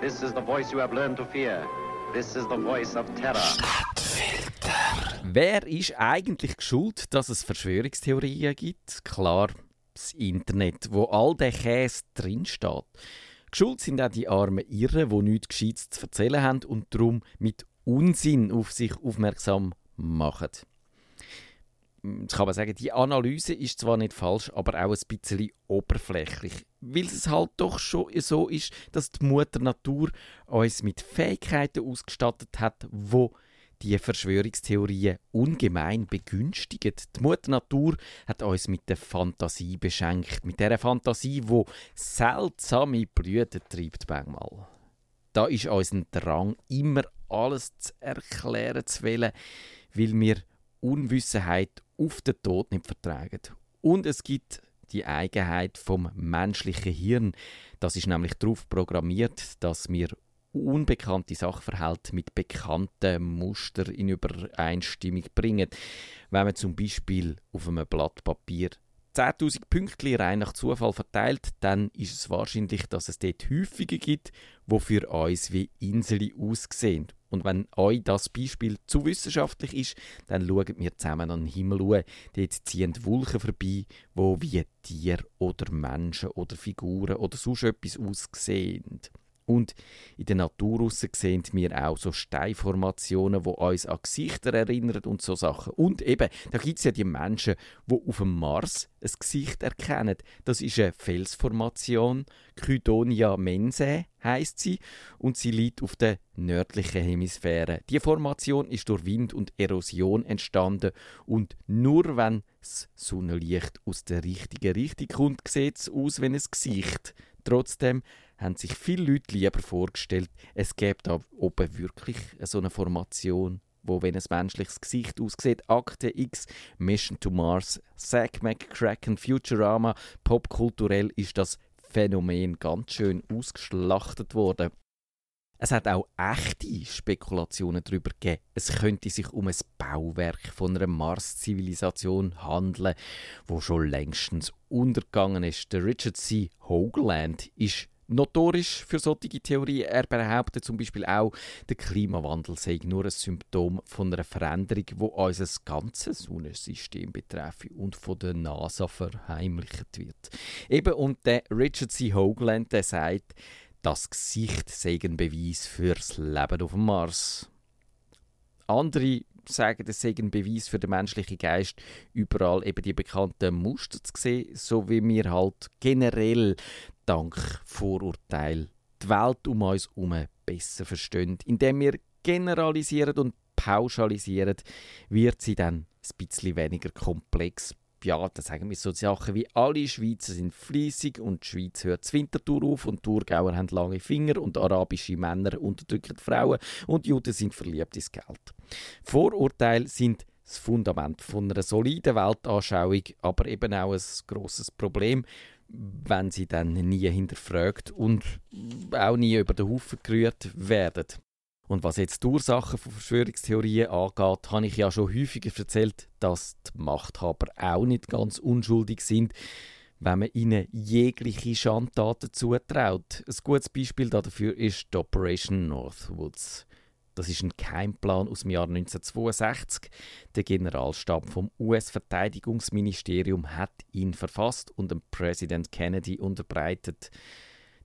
This is the voice you have learned to fear. This is the voice of terror. Stadtfilter. Wer ist eigentlich schuld, dass es Verschwörungstheorien gibt? Klar, das Internet, wo all der Käse drinsteht. Geschuld sind auch die armen Irren, die nichts Gescheites zu erzählen haben und darum mit Unsinn auf sich aufmerksam machen. Jetzt kann man sagen, die Analyse ist zwar nicht falsch, aber auch ein bisschen oberflächlich. Weil es halt doch schon so ist, dass die Mutter Natur uns mit Fähigkeiten ausgestattet hat, wo die Verschwörungstheorien ungemein begünstigen. Die Mutter Natur hat uns mit der Fantasie beschenkt. Mit der Fantasie, wo seltsame Blüten treibt manchmal. Da ist unser Drang, immer alles zu erklären zu wollen, weil wir Unwissenheit auf den Tod nicht vertragen. Und es gibt die Eigenheit vom menschlichen Hirn. Das ist nämlich darauf programmiert, dass wir unbekannte Sachverhalte mit bekannten Mustern in Übereinstimmung bringen. Wenn man zum Beispiel auf einem Blatt Papier 10.000 Pünktchen rein nach Zufall verteilt, dann ist es wahrscheinlich, dass es dort häufiger gibt, wo für uns wie Inseln aussehen. Und wenn euch das Beispiel zu wissenschaftlich ist, dann schaut wir zusammen an den Himmel an. Dort ziehen Wolken vorbei, wo wie Tiere oder Menschen oder Figuren oder sonst etwas aussehen. Und in der Natur sehen wir auch so Steinformationen, die uns an Gesichter erinnern und so Sachen. Und eben, da gibt es ja die Menschen, die auf dem Mars ein Gesicht erkennen. Das ist eine Felsformation, Kydonia mensae heißt sie, und sie liegt auf der nördlichen Hemisphäre. Die Formation ist durch Wind und Erosion entstanden und nur wenn das Sonnenlicht aus der richtigen Richtung kommt, sieht es aus wie ein Gesicht. Trotzdem haben sich viele Leute lieber vorgestellt, es gäbe da oben wirklich so eine Formation, wo wenn ein menschliches Gesicht aussieht, Akte X, Mission to Mars, Zack McCracken, Futurama, popkulturell ist das Phänomen ganz schön ausgeschlachtet worden. Es hat auch echte Spekulationen darüber gegeben. Es könnte sich um ein Bauwerk von einer Mars-Zivilisation handeln, wo schon längstens untergegangen ist. Der Richard C. Hoagland ist notorisch für solche Theorien. Er behauptet zum Beispiel auch, der Klimawandel sei nur ein Symptom von einer Veränderung, wo unser ganzes Sonnensystem betreffe und von der NASA verheimlicht wird. Eben, und der Richard C. Hoagland, der sagt, das Gesicht sei ein Beweis fürs Leben auf dem Mars. Andere sagen, es sei Beweis für den menschlichen Geist, überall eben die bekannten Muster zu sehen, so wie wir halt generell dank Vorurteil die Welt um uns herum besser verstehen. Indem wir generalisieren und pauschalisieren, wird sie dann ein bisschen weniger komplex. Ja, da sagen wir so Sachen wie alle Schweizer sind fließig und die Schweiz hört das Wintertour auf und Thurgauer haben lange Finger und arabische Männer unterdrücken Frauen und Juden sind verliebt ins Geld. Vorurteile sind das Fundament von einer soliden Weltanschauung, aber eben auch ein grosses Problem, wenn sie dann nie hinterfragt und auch nie über den Haufen gerührt werden. Und was jetzt die Ursachen von Verschwörungstheorien angeht, habe ich ja schon häufiger erzählt, dass die Machthaber auch nicht ganz unschuldig sind, wenn man ihnen jegliche Schandtaten zutraut. Ein gutes Beispiel dafür ist die Operation Northwoods. Das ist ein Keimplan aus dem Jahr 1962. Der Generalstab vom US-Verteidigungsministerium hat ihn verfasst und dem Präsident Kennedy unterbreitet.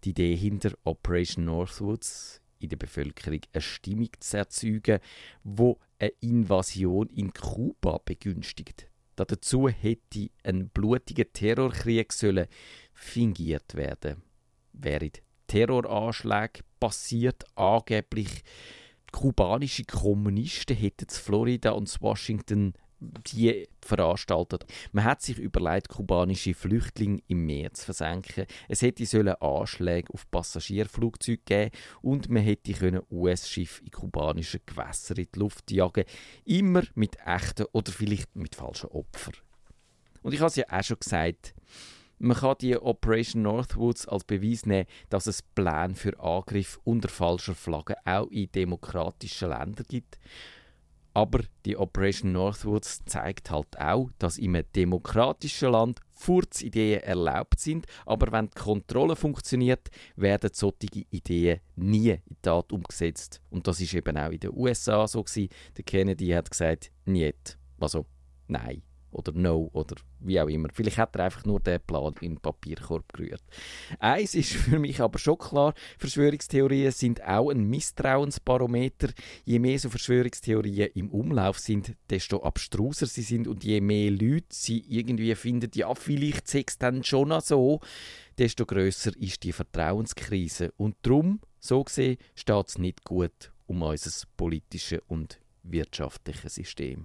Die Idee hinter Operation Northwoods in der Bevölkerung eine Stimmung zu erzeugen, wo eine Invasion in Kuba begünstigt. Dazu hätte ein blutiger Terrorkrieg sollen fingiert werden. Während Terroranschläge passiert angeblich kubanische Kommunisten hätten in Florida und Washington die veranstaltet. Man hat sich überlegt, kubanische Flüchtlinge im Meer zu versenken. Es hätte sollen Anschläge auf Passagierflugzeuge geben und man hätte US-Schiffe in kubanischen Gewässern in die Luft jagen. Immer mit echten oder vielleicht mit falschen Opfern. Und ich habe es ja auch schon gesagt, man kann die Operation Northwoods als Beweis nehmen, dass es Pläne für Angriff unter falscher Flagge auch in demokratischen Ländern gibt. Aber die Operation Northwoods zeigt halt auch, dass in einem demokratischen Land Furzideen erlaubt sind, aber wenn die Kontrolle funktioniert, werden solche Ideen nie in Tat umgesetzt. Und das ist eben auch in den USA so gewesen. Der Kennedy hat gesagt, nicht. Also, nein oder No oder wie auch immer. Vielleicht hat er einfach nur den Plan in den Papierkorb gerührt. Eins ist für mich aber schon klar, Verschwörungstheorien sind auch ein Misstrauensbarometer. Je mehr so Verschwörungstheorien im Umlauf sind, desto abstruser sie sind und je mehr Leute sie irgendwie finden, ja vielleicht es dann schon so, desto größer ist die Vertrauenskrise. Und darum, so gesehen, steht es nicht gut um unser politisches und wirtschaftliches System.